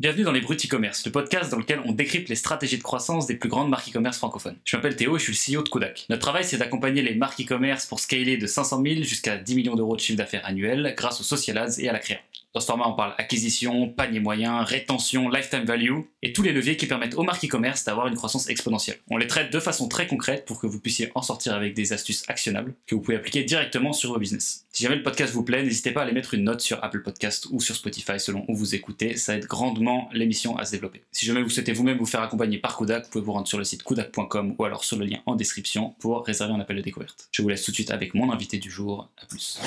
Bienvenue dans les Bruts e-commerce, le podcast dans lequel on décrypte les stratégies de croissance des plus grandes marques e-commerce francophones. Je m'appelle Théo et je suis le CEO de Kodak. Notre travail, c'est d'accompagner les marques e-commerce pour scaler de 500 000 jusqu'à 10 millions d'euros de chiffre d'affaires annuel grâce aux social ads et à la créa. Dans ce format, on parle acquisition, panier moyen, rétention, lifetime value et tous les leviers qui permettent aux marques e-commerce d'avoir une croissance exponentielle. On les traite de façon très concrète pour que vous puissiez en sortir avec des astuces actionnables que vous pouvez appliquer directement sur vos business. Si jamais le podcast vous plaît, n'hésitez pas à aller mettre une note sur Apple Podcast ou sur Spotify selon où vous écoutez, ça aide grandement l'émission à se développer. Si jamais vous souhaitez vous-même vous faire accompagner par Kodak, vous pouvez vous rendre sur le site kodak.com ou alors sur le lien en description pour réserver un appel de découverte. Je vous laisse tout de suite avec mon invité du jour. À plus.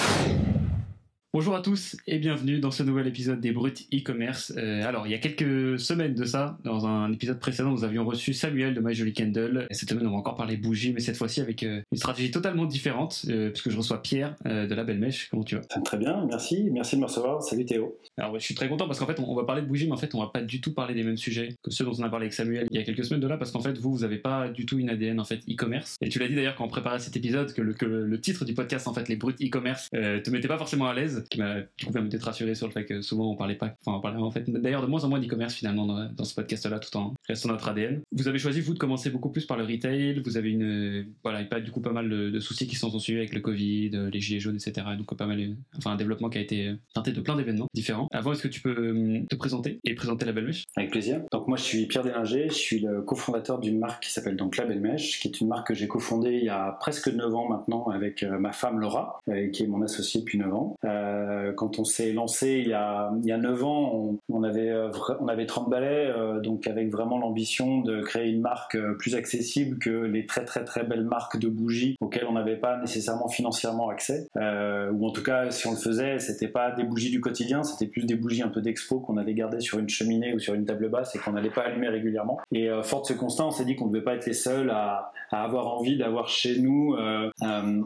Bonjour à tous et bienvenue dans ce nouvel épisode des Bruts e-commerce. Euh, alors, il y a quelques semaines de ça, dans un épisode précédent, nous avions reçu Samuel de My Jolly Candle. Et cette semaine, on va encore parler bougie, mais cette fois-ci avec euh, une stratégie totalement différente, euh, puisque je reçois Pierre de La Belle Mèche. Comment tu vas? Très bien, merci. Merci de me recevoir. Salut Théo. Alors, je suis très content parce qu'en fait, on, va parler de bougie, mais en fait, on va pas du tout parler des mêmes sujets que ceux dont on a parlé avec Samuel il y a quelques semaines de là, parce qu'en fait, vous, vous avez pas du tout une ADN en fait e-commerce. Et tu l'as dit d'ailleurs quand on préparait cet épisode que le, que le, titre du podcast, en fait, les Bruts e-commerce, te mettait pas forcément à l'aise, qui m'a peut-être rassuré sur le fait que souvent on parlait pas, enfin on parlait en fait d'ailleurs de moins en moins d'e-commerce finalement dans, ce podcast-là tout en restant notre ADN. Vous avez choisi vous de commencer beaucoup plus par le retail, vous avez une voilà pas du coup pas mal de, soucis qui sont suivis avec le Covid, les gilets jaunes etc. Donc pas mal, enfin un développement qui a été teinté de plein d'événements différents. Avant est-ce que tu peux hum, te présenter et présenter la Belle Mèche Avec plaisir. Donc moi je suis Pierre Délinger, je suis le cofondateur d'une marque qui s'appelle donc La Belle Mèche, qui est une marque que j'ai cofondée il y a presque 9 ans maintenant avec euh, ma femme Laura, euh, qui est mon associée depuis 9 ans. Euh, quand on s'est lancé il y a, il y a 9 ans, on, avait, euh, on avait 30 balais, euh, donc avec vraiment l'ambition de créer une marque euh, plus accessible que les très très très belles marques de bougies auxquelles on n'avait pas nécessairement financièrement accès. ou en tout cas, si on le faisait, c'était pas des bougies du quotidien, c'était plus des bougies un peu d'expo qu'on avait gardées sur une cheminée ou sur une table basse et qu'on n'allait pas allumer régulièrement. Et fort de ce constat, on s'est dit qu'on ne devait pas être les seuls à, à avoir envie d'avoir chez nous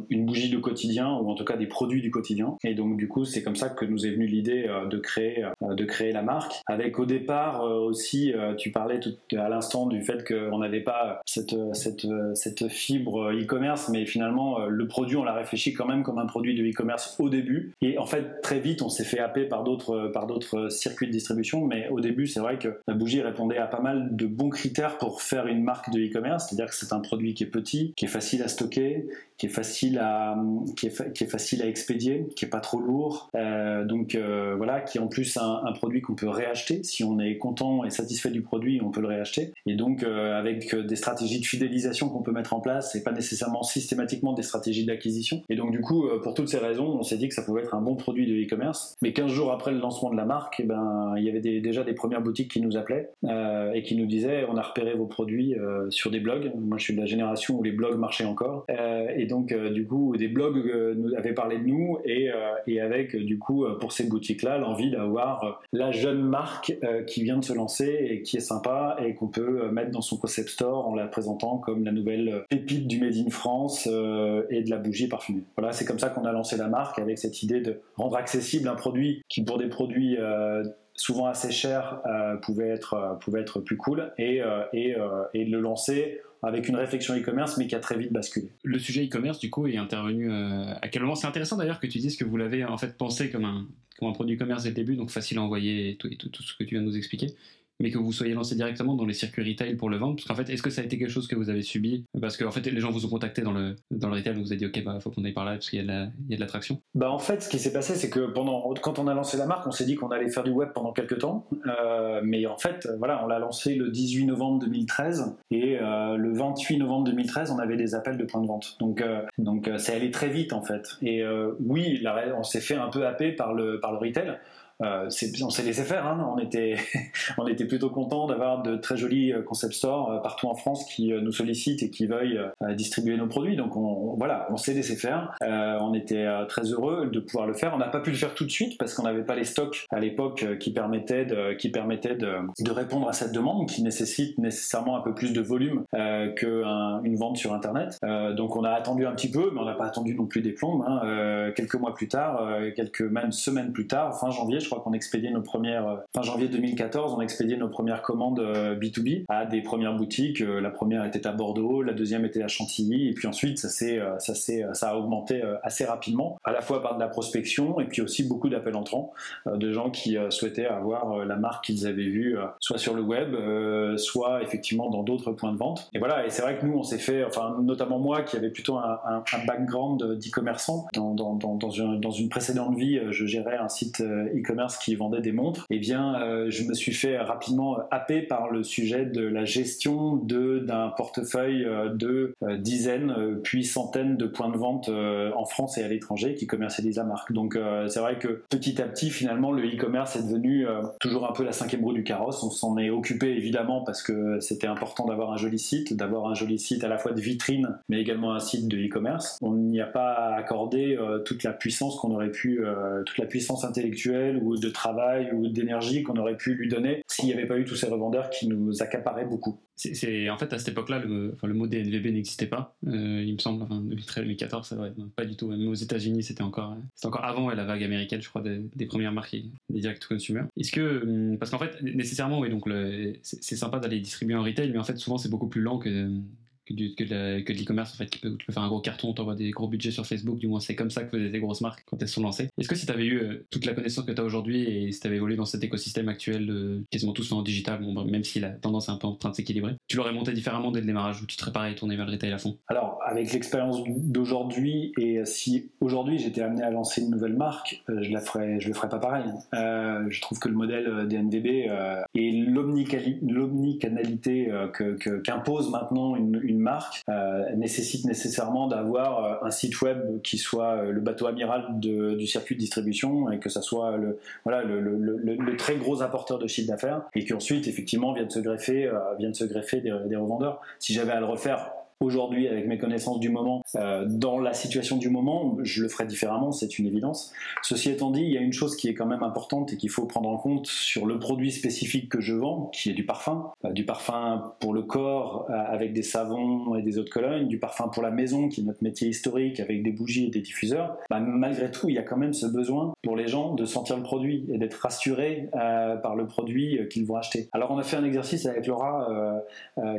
une bougie de quotidien ou en tout cas des produits du quotidien. Et donc du coup, c'est comme ça que nous est venue l'idée de créer euh, de créer la marque. Avec au départ euh, aussi, euh, tu parlais tout à l'instant du fait qu'on n'avait pas cette cette cette fibre e-commerce, mais finalement le produit on l'a réfléchi quand même comme un produit de e-commerce au début. Et en fait très vite on s'est fait happer par d'autres par d'autres circuits de distribution, mais au début c'est vrai que la bougie répondait à pas mal de bons critères pour faire une marque de e-commerce, c'est-à-dire que c'est un produit qui est petit, qui est facile à stocker, qui est facile à qui est, qui est facile à expédier, qui est pas trop lourd. donc voilà, qui en plus un, produit qu'on peut réacheter. Si on est content et satisfait du produit, on peut le réacheter. Et donc euh, avec des stratégies de fidélisation qu'on peut mettre en place, et pas nécessairement systématiquement des stratégies d'acquisition. Et donc du coup, euh, pour toutes ces raisons, on s'est dit que ça pouvait être un bon produit de e-commerce. Mais 15 jours après le lancement de la marque, eh ben, il y avait déjà des premières boutiques qui nous appelaient euh, et qui nous disaient on a repéré vos produits sur des blogs. Moi, je suis de la génération où les blogs marchaient encore. Donc du coup, des blogs nous avaient parlé de nous et, et avec du coup pour ces boutiques-là l'envie d'avoir euh, la jeune marque euh, qui vient de se lancer et qui est sympa et qu'on peut euh, mettre dans son concept store en la présentant comme la nouvelle pépite du Made in France et de la bougie parfumée. Voilà, c'est comme ça qu'on a lancé la marque avec cette idée de rendre accessible un produit qui pour des produits souvent assez chers pouvait, être, pouvait être plus cool et, et, et de le lancer avec une réflexion e-commerce, mais qui a très vite basculé. Le sujet e-commerce, du coup, est intervenu à quel moment? C'est intéressant d'ailleurs que tu dises que vous l'avez en fait pensé comme un, comme un produit commerce dès le début, donc facile à envoyer et tout, tout, ce que tu viens de nous expliquer mais que vous soyez lancé directement dans les circuits retail pour le vendre Parce fait, est-ce que ça a été quelque chose que vous avez subi? Parce qu'en fait, les gens vous ont contacté dans le, dans le retail, vous avez dit, OK, bah, faut qu'on aille par là parce qu'il y a de l'attraction bah, En fait, ce qui s'est passé, c'est que pendant, quand on a lancé la marque, on s'est dit qu'on allait faire du web pendant quelques temps. Euh, mais en fait, voilà, on l'a lancé le 18 novembre 2013 et euh, le 28 novembre 2013, on avait des appels de points de vente. Donc, euh, donc c'est allé très vite en fait. Et oui, on s'est fait un peu happer par le, par le retail. Euh, on s'est laissé faire. Hein. On, était, on était plutôt content d'avoir de très jolis euh, concept stores euh, partout en France qui nous sollicitent et qui veuillent distribuer nos produits. Donc on, voilà, on s'est laissé faire. on était très heureux de pouvoir le faire. On n'a pas pu le faire tout de suite parce qu'on n'avait pas les stocks à l'époque qui permettaient, de, qui permettaient de, de, répondre à cette demande qui nécessite nécessairement un peu plus de volume qu'une vente sur Internet. donc on a attendu un petit peu, mais on n'a pas attendu non plus des plombes. Hein. quelques mois plus tard, quelques même semaines plus tard, fin janvier, Je crois qu'on expédiait nos premières, fin janvier 2014, on expédiait nos premières commandes B2B à des premières boutiques. La première était à Bordeaux, la deuxième était à Chantilly, et puis ensuite ça s'est, ça s'est, ça a augmenté assez rapidement, à la fois par de la prospection et puis aussi beaucoup d'appels entrants de gens qui souhaitaient avoir la marque qu'ils avaient vue soit sur le web, soit effectivement dans d'autres points de vente. Et voilà, et c'est vrai que nous on s'est fait, enfin notamment moi qui avait plutôt un, un background d'e-commerçant dans, une, dans, une, précédente vie, je gérais un site e-commerce qui vendait des montres. Eh bien, je me suis fait rapidement happer par le sujet de la gestion d'un portefeuille de dizaines puis centaines de points de vente en France et à l'étranger qui commercialisent la marque. Donc c'est vrai que petit à petit, finalement, le e-commerce est devenu toujours un peu la cinquième roue du carrosse. On s'en est occupé évidemment parce que c'était important d'avoir un joli site, d'avoir un joli site à la fois de vitrine, mais également un site de e-commerce. On n'y a pas accordé euh, toute la puissance qu'on aurait pu, euh, toute la puissance intellectuelle de travail ou d'énergie qu'on aurait pu lui donner s'il n'y avait pas eu tous ces revendeurs qui nous accaparaient beaucoup. C'est en fait à cette époque-là le, mot DNVB n'existait pas, euh, il me semble, enfin 2013-2014, ça va pas du tout. Même aux États-Unis, c'était encore, c'était encore avant la vague américaine, je crois, des, premières marques des direct consumer. Est-ce que hum, parce qu'en fait nécessairement, oui, donc c'est sympa d'aller distribuer en retail, mais en fait souvent c'est beaucoup plus lent que que, du, de, l'e-commerce en fait qui peut, tu peux faire un gros carton t'envoies des gros budgets sur Facebook du moins c'est comme ça que faisaient des grosses marques quand elles sont lancées. Est-ce que si tu avais eu euh, toute la connaissance que tu as aujourd'hui et si tu avais évolué dans cet écosystème actuel de quasiment tout en digital bon, même si la tendance est un peu en train de s'équilibrer tu l'aurais monté différemment dès le démarrage ou tu serais pareil tourné vers le retail à fond alors avec l'expérience d'aujourd'hui et si aujourd'hui j'étais amené à lancer une nouvelle marque euh, je la ferais je le ferais pas pareil. Euh, je trouve que le modèle DNVB et l'omnicanalité qu'impose maintenant une marque euh, nécessite nécessairement d'avoir euh, un site web qui soit euh, le bateau amiral du circuit de distribution et que ça soit le, très gros apporteur de chiffre d'affaires et qu'ensuite effectivement viennent se greffer, viennent se greffer des revendeurs. Si j'avais à le refaire, aujourd'hui avec mes connaissances du moment, euh, dans la situation du moment, je le ferai différemment, c'est une évidence. Ceci étant dit, il y a une chose qui est quand même importante et qu'il faut prendre en compte sur le produit spécifique que je vends, qui est du parfum, euh, du parfum pour le corps euh, avec des savons et des eaux de du parfum pour la maison qui est notre métier historique avec des bougies et des diffuseurs. Bah, malgré tout, il y a quand même ce besoin pour les gens de sentir le produit et d'être rassurés par le produit qu'ils vont acheter. Alors on a fait un exercice avec Laura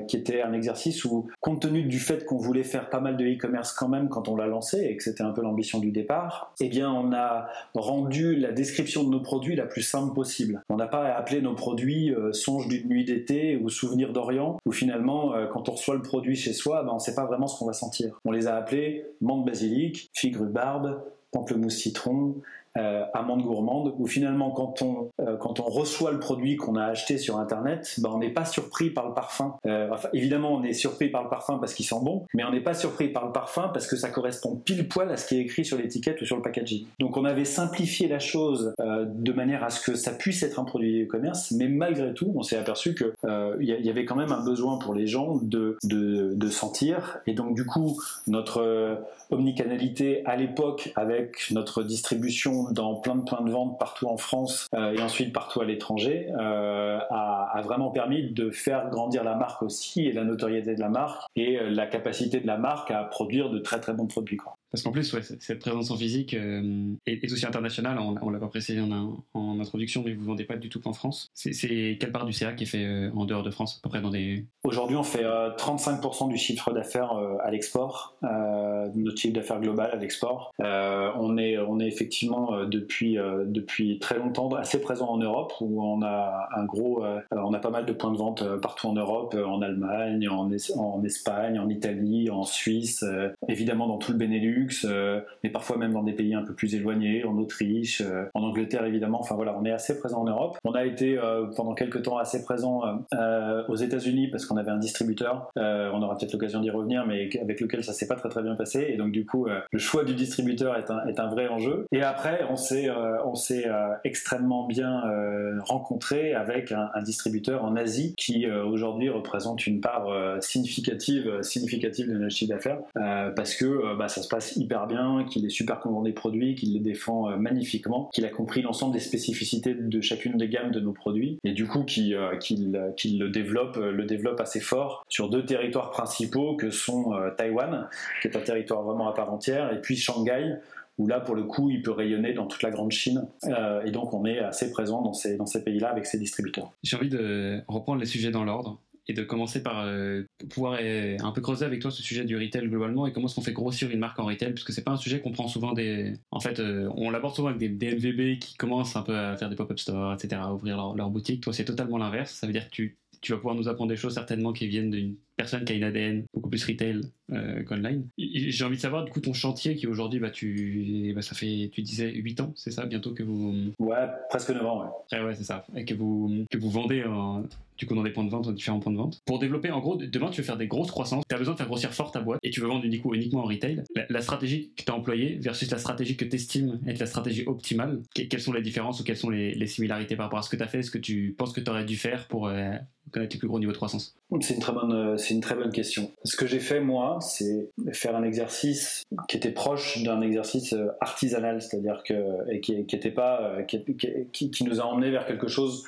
qui était un exercice où, compte tenu du fait qu'on voulait faire pas mal de e-commerce quand même quand on l'a lancé et que c'était un peu l'ambition du départ, eh bien on a rendu la description de nos produits la plus simple possible. On n'a pas appelé nos produits euh, songe d'une nuit d'été ou souvenir d'Orient, où finalement euh, quand on reçoit le produit chez soi, ben, on ne sait pas vraiment ce qu'on va sentir. On les a appelés menthe basilic, figue rhubarbe, pamplemousse citron, euh, amande gourmande, où finalement quand on, euh, quand on reçoit le produit qu'on a acheté sur Internet, ben, on n'est pas surpris par le parfum. Euh, évidemment, on est surpris par le parfum parce qu'il sent bon, mais on n'est pas surpris par le parfum parce que ça correspond pile poil à ce qui est écrit sur l'étiquette ou sur le packaging. Donc on avait simplifié la chose de manière à ce que ça puisse être un produit de commerce, mais malgré tout, on s'est aperçu qu'il y, avait quand même un besoin pour les gens de, de, de sentir, et donc du coup, notre omnicanalité à l'époque avec notre distribution dans plein de points de vente partout en France euh, et ensuite partout à l'étranger euh, a, a, vraiment permis de faire grandir la marque aussi et la notoriété de la marque et euh, la capacité de la marque à produire de très très bons produits. Quoi. Parce qu'en plus, ouais, cette présence en physique euh, est, aussi internationale. On, l'a pas précisé en, introduction, mais vous vendez pas du tout qu'en France. C'est quelle part du CA qui est fait euh, en dehors de France, à peu près dans des. Aujourd'hui, on fait 35% euh, du chiffre d'affaires à l'export, notre chiffre d'affaires global à l'export. on est, on est effectivement depuis depuis très longtemps assez présent en Europe, où on a un gros, on a pas mal de points de vente partout en Europe, en Allemagne, en, en Espagne, en Italie, en Suisse, évidemment dans tout le Benelux euh, mais parfois même dans des pays un peu plus éloignés, en Autriche, euh, en Angleterre évidemment. Enfin voilà, on est assez présent en Europe. On a été euh, pendant quelques temps assez présent aux États-Unis parce qu'on avait un distributeur. on aura peut-être l'occasion d'y revenir, mais avec lequel ça s'est pas très très bien passé. Et donc du coup, le choix du distributeur est un, est un vrai enjeu. Et après, on s'est on s'est extrêmement bien rencontré avec un, un, distributeur en Asie qui aujourd'hui représente une part significative significative de notre chiffre d'affaires parce que bah, ça se passe hyper bien, qu'il est super content des produits, qu'il les défend euh, magnifiquement, qu'il a compris l'ensemble des spécificités de chacune des gammes de nos produits, et du coup qu'il euh, le développe, euh, le développe assez fort sur deux territoires principaux que sont Taïwan, qui est un territoire vraiment à part entière, et puis Shanghai, où là, pour le coup, il peut rayonner dans toute la grande Chine. et donc, on est assez présent dans ces, dans ces pays-là avec ces distributeurs. J'ai envie de reprendre les sujets dans l'ordre et de commencer par euh, pouvoir euh, un peu creuser avec toi ce sujet du retail globalement et comment est-ce qu'on fait grossir une marque en retail puisque c'est pas un sujet qu'on prend souvent des en fait euh, on l'aborde souvent avec des DMVB qui commencent un peu à faire des pop-up stores etc à ouvrir leur, leur boutique toi c'est totalement l'inverse ça veut dire que tu tu vas pouvoir nous apprendre des choses certainement qui viennent d'une personne qui a une ADN beaucoup plus retail euh, qu'online. J'ai envie de savoir du coup ton chantier qui aujourd'hui bah tu bah, ça fait tu disais 8 ans, c'est ça bientôt que vous Ouais, presque 9 ans ouais. Ouais ouais, c'est ça. Et que vous que vous vendez en, du coup dans des points de vente, dans différents points de vente. Pour développer en gros demain tu veux faire des grosses croissances, tu as besoin de faire grossir fort ta boîte et tu veux vendre uniquement, en retail. La, stratégie que tu as employée versus la stratégie que tu estimes être la stratégie optimale, quelles sont les différences ou quelles sont les, les similarités par rapport à ce que tu as fait, ce que tu penses que tu aurais dû faire pour euh, connaître tes plus gros niveaux de croissance? C'est une très bonne euh, une très bonne question. Ce que j'ai fait moi, c'est faire un exercice qui était proche d'un exercice euh, artisanal, c'est-à-dire que qui, était pas qui, nous a emmené vers quelque chose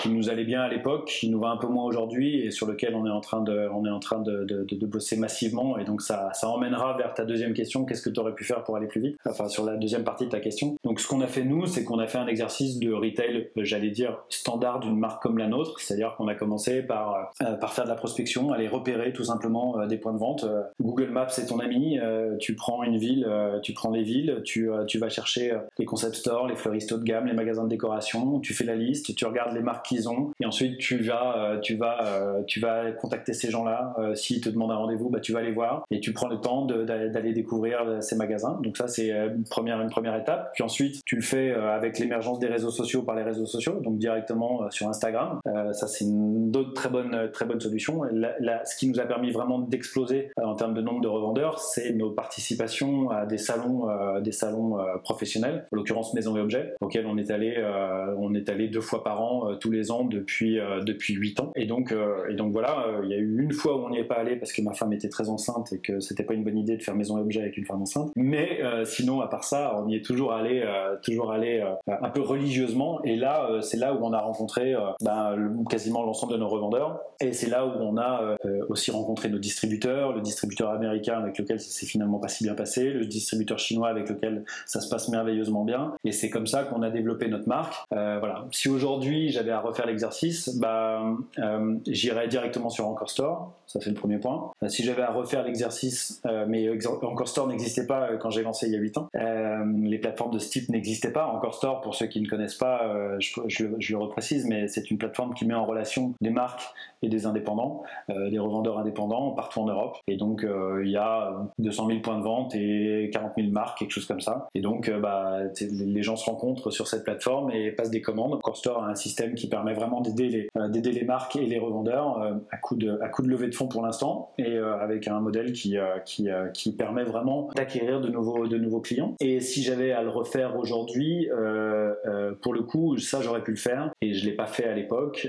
qui nous allait bien à l'époque, nous va un peu moins aujourd'hui et sur lequel on est en train de on est en train de, de, bosser massivement. Et donc ça ça emmènera vers ta deuxième question, qu'est-ce que tu aurais pu faire pour aller plus vite? Enfin sur la deuxième partie de ta question. Donc ce qu'on a fait nous, c'est qu'on a fait un exercice de retail, j'allais dire standard d'une marque comme la nôtre, c'est-à-dire qu'on a commencé par par faire de la prospection, aller repérer tout simplement des points de vente. Google Maps c'est ton ami, tu prends une ville, tu prends les villes, tu, tu vas chercher les concept stores, les fleuristes haut de gamme, les magasins de décoration, tu fais la liste, tu regardes les marques qu'ils ont, et ensuite tu vas, tu vas, tu vas contacter ces gens-là. S'ils te demandent un rendez-vous, bah, tu vas les voir et tu prends le temps d'aller découvrir ces magasins. Donc ça c'est une première, une première étape. Puis ensuite tu le fais avec l'émergence des réseaux sociaux par les réseaux sociaux, donc directement sur Instagram. ça c'est une autre très bonne, très bonne solution. ce qui nous a permis vraiment d'exploser en termes de nombre de revendeurs, c'est nos participations à des salons, euh, des salons euh, professionnels, en l'occurrence Maison et Objets, auxquels on est allé, euh, on est allé deux fois par an tous les ans depuis depuis huit ans. Et donc et donc voilà, il y a eu une fois où on n'y est pas allé parce que ma femme était très enceinte et que c'était pas une bonne idée de faire Maison et Objets avec une femme enceinte. Mais sinon à part ça, on y est toujours allé, toujours allé un peu religieusement. Et là, c'est là où on a rencontré ben, quasiment l'ensemble de nos revendeurs. Et c'est là où on a aussi rencontré nos distributeurs, le distributeur américain avec lequel ça s'est finalement pas si bien passé, le distributeur chinois avec lequel ça se passe merveilleusement bien, et c'est comme ça qu'on a développé notre marque. Euh, voilà. Si aujourd'hui j'avais à refaire l'exercice, bah, euh, j'irais directement sur Encore Store, ça c'est le premier point. Euh, si j'avais à refaire l'exercice, mais Encore Store n'existait pas quand j'ai lancé il y a 8 ans, les plateformes de ce type n'existaient pas. Encore Store, pour ceux qui ne connaissent pas, je, je, je le reprécise, mais c'est une plateforme qui met en relation des marques et des indépendants, des revendeurs indépendants partout en Europe. Et donc il y a 200 000 points de vente et 40 000 marques, quelque chose comme ça. Et donc, euh, bah, les gens se rencontrent sur cette plateforme et passent des commandes. CoreStore a un système qui permet vraiment d'aider les, euh, les marques et les revendeurs euh, à coup de, à coup de levée de fonds pour l'instant et avec un modèle qui, qui, qui permet vraiment d'acquérir de nouveaux, de nouveaux clients. Et si j'avais à le refaire aujourd'hui, pour le coup, ça j'aurais pu le faire et je l'ai pas fait à l'époque.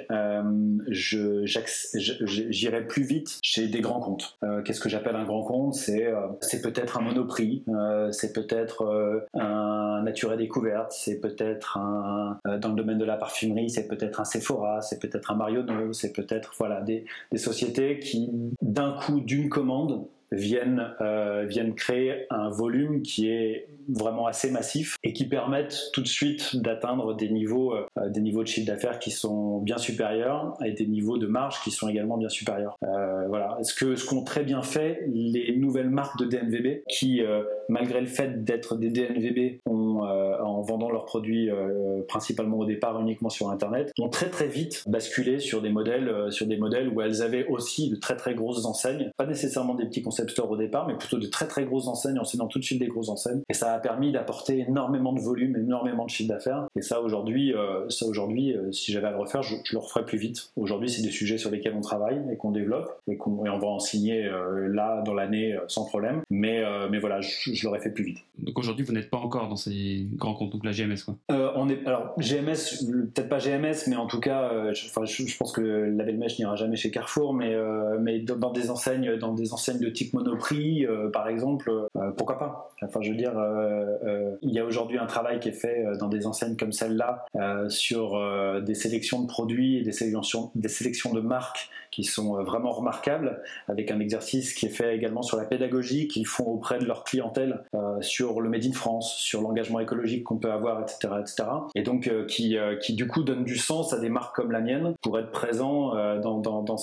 je, j'irais plus vite chez des grands comptes. Qu'est-ce que j'appelle un grand compte? C'est c'est peut-être un monoprix, euh, c'est peut-être euh, un Nature et Découverte, c'est peut-être un euh, dans le domaine de la parfumerie, c'est peut-être un Sephora, c'est peut-être un C'est peut-être voilà des, des sociétés qui d'un coup d'une commande viennent, euh, viennent créer un volume qui est vraiment assez massif et qui permettent tout de suite d'atteindre des niveaux, euh, des niveaux de chiffre d'affaires qui sont bien supérieurs et des niveaux de marge qui sont également bien supérieurs. Euh, voilà. Ce que ce qu'ont très bien fait les nouvelles marques de DNVB qui, euh, malgré le fait d'être des DNVB, ont, euh, en vendant leurs produits euh, principalement au départ uniquement sur Internet, ont très très vite basculé sur des modèles, sur des modèles où elles avaient aussi de très très grosses enseignes, pas nécessairement des petits concept stores au départ, mais plutôt de très très grosses enseignes, en cédant tout de suite des grosses enseignes. Et ça permis d'apporter énormément de volume, énormément de chiffre d'affaires. Et ça aujourd'hui, euh, ça aujourd'hui, euh, si j'avais à le refaire, je, le referais plus vite. Aujourd'hui, c'est des sujets sur lesquels on travaille et qu'on développe et, qu'on on va en signer euh, là dans l'année sans problème. Mais mais voilà, je, l'aurais fait plus vite. Donc aujourd'hui, vous n'êtes pas encore dans ces grands comptes, donc la GMS quoi. on est alors GMS, peut-être pas GMS, mais en tout cas, je, je, pense que la belle mèche n'ira jamais chez Carrefour, mais mais dans, des enseignes, dans des enseignes de type Monoprix, par exemple, pourquoi pas Enfin, je veux dire il y a aujourd'hui un travail qui est fait dans des enseignes comme celle-là sur des sélections de produits et des sélections, de marques qui sont vraiment remarquables, avec un exercice qui est fait également sur la pédagogie qu'ils font auprès de leur clientèle, sur le Made in France, sur l'engagement écologique qu'on peut avoir, etc., etc. Et donc qui, qui du coup donne du sens à des marques comme la mienne pour être présent dans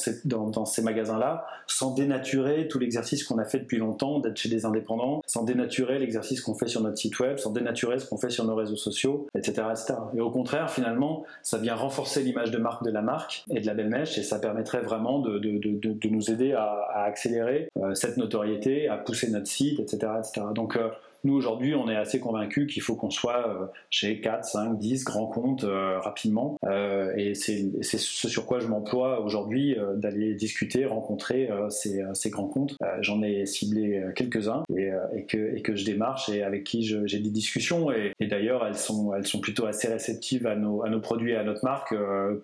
ces magasins-là, sans dénaturer tout l'exercice qu'on a fait depuis longtemps d'être chez des indépendants, sans dénaturer l'exercice qu'on fait sur notre site web, sans dénaturer ce qu'on fait sur nos réseaux sociaux, etc., etc. Et au contraire, finalement, ça vient renforcer l'image de marque de la marque et de la belle mèche, et ça permettrait vraiment de, de, de, nous aider à, à accélérer euh, cette notoriété, à pousser notre site, etc., etc. Donc euh, nous, aujourd'hui, on est assez convaincus qu'il faut qu'on soit euh, chez 4, 5, 10 grands comptes euh, rapidement. Euh, et c'est ce sur quoi je m'emploie aujourd'hui, d'aller discuter, rencontrer ces, ces, grands comptes. J'en ai ciblé quelques-uns et, que, et que je démarche et avec qui j'ai des discussions. Et, d'ailleurs, elles sont, elles sont plutôt assez réceptives à nos, à nos produits et à notre marque,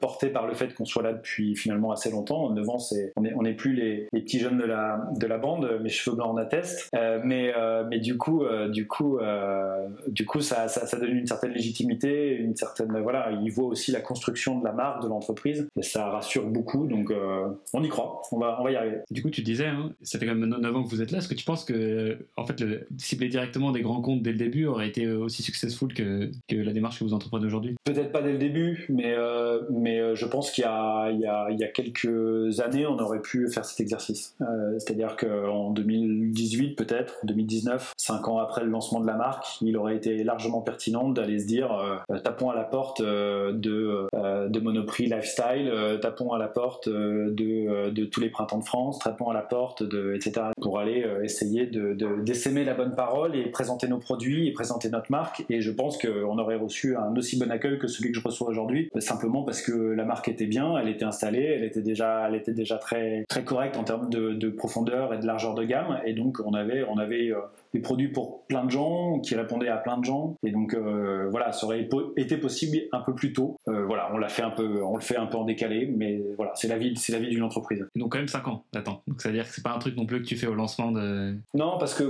portées par le fait qu'on soit là depuis finalement assez longtemps. 9 ans, on n'est on est plus les, les, petits jeunes de la, de la bande, mes cheveux blancs en attestent. mais, mais du coup, du coup, euh, du coup, ça, ça, donne une certaine légitimité, une certaine voilà. Il voit aussi la construction de la marque, de l'entreprise, et ça rassure beaucoup. Donc, euh, on y croit. On va, on va y arriver. Du coup, tu disais, hein, ça fait quand même 9 ans que vous êtes là. Est-ce que tu penses que, en fait, le, cibler directement des grands comptes dès le début aurait été aussi successful que, que la démarche que vous entreprenez aujourd'hui? Peut-être pas dès le début, mais euh, mais je pense qu'il y y, y a quelques années, on aurait pu faire cet exercice. C'est-à-dire qu'en 2018, peut-être, 2019, 5 ans après le lancement de la marque, il aurait été largement pertinent d'aller se dire euh, tapons à la porte euh, de, euh, de Monoprix Lifestyle, tapons à la porte de, de, tous les printemps de France, tapons à la porte de etc. pour aller essayer de, d'essaimer la bonne parole et présenter nos produits et présenter notre marque. Et je pense qu'on aurait reçu un aussi bon accueil que celui que je reçois aujourd'hui, simplement parce que la marque était bien, elle était installée, elle était déjà, elle était déjà très très correcte en termes de, de profondeur et de largeur de gamme, et donc on avait on avait des produits pour plein de gens, qui répondaient à plein de gens. Et donc euh, voilà, ça aurait été possible un peu plus tôt. Euh, voilà, on l'a fait un peu, on le fait un peu en décalé, mais voilà, c'est la vie, c'est la vie d'une entreprise. Donc quand même 5 ans d'attente. Donc ça veut dire que c'est pas un truc non plus que tu fais au lancement de. Non, parce que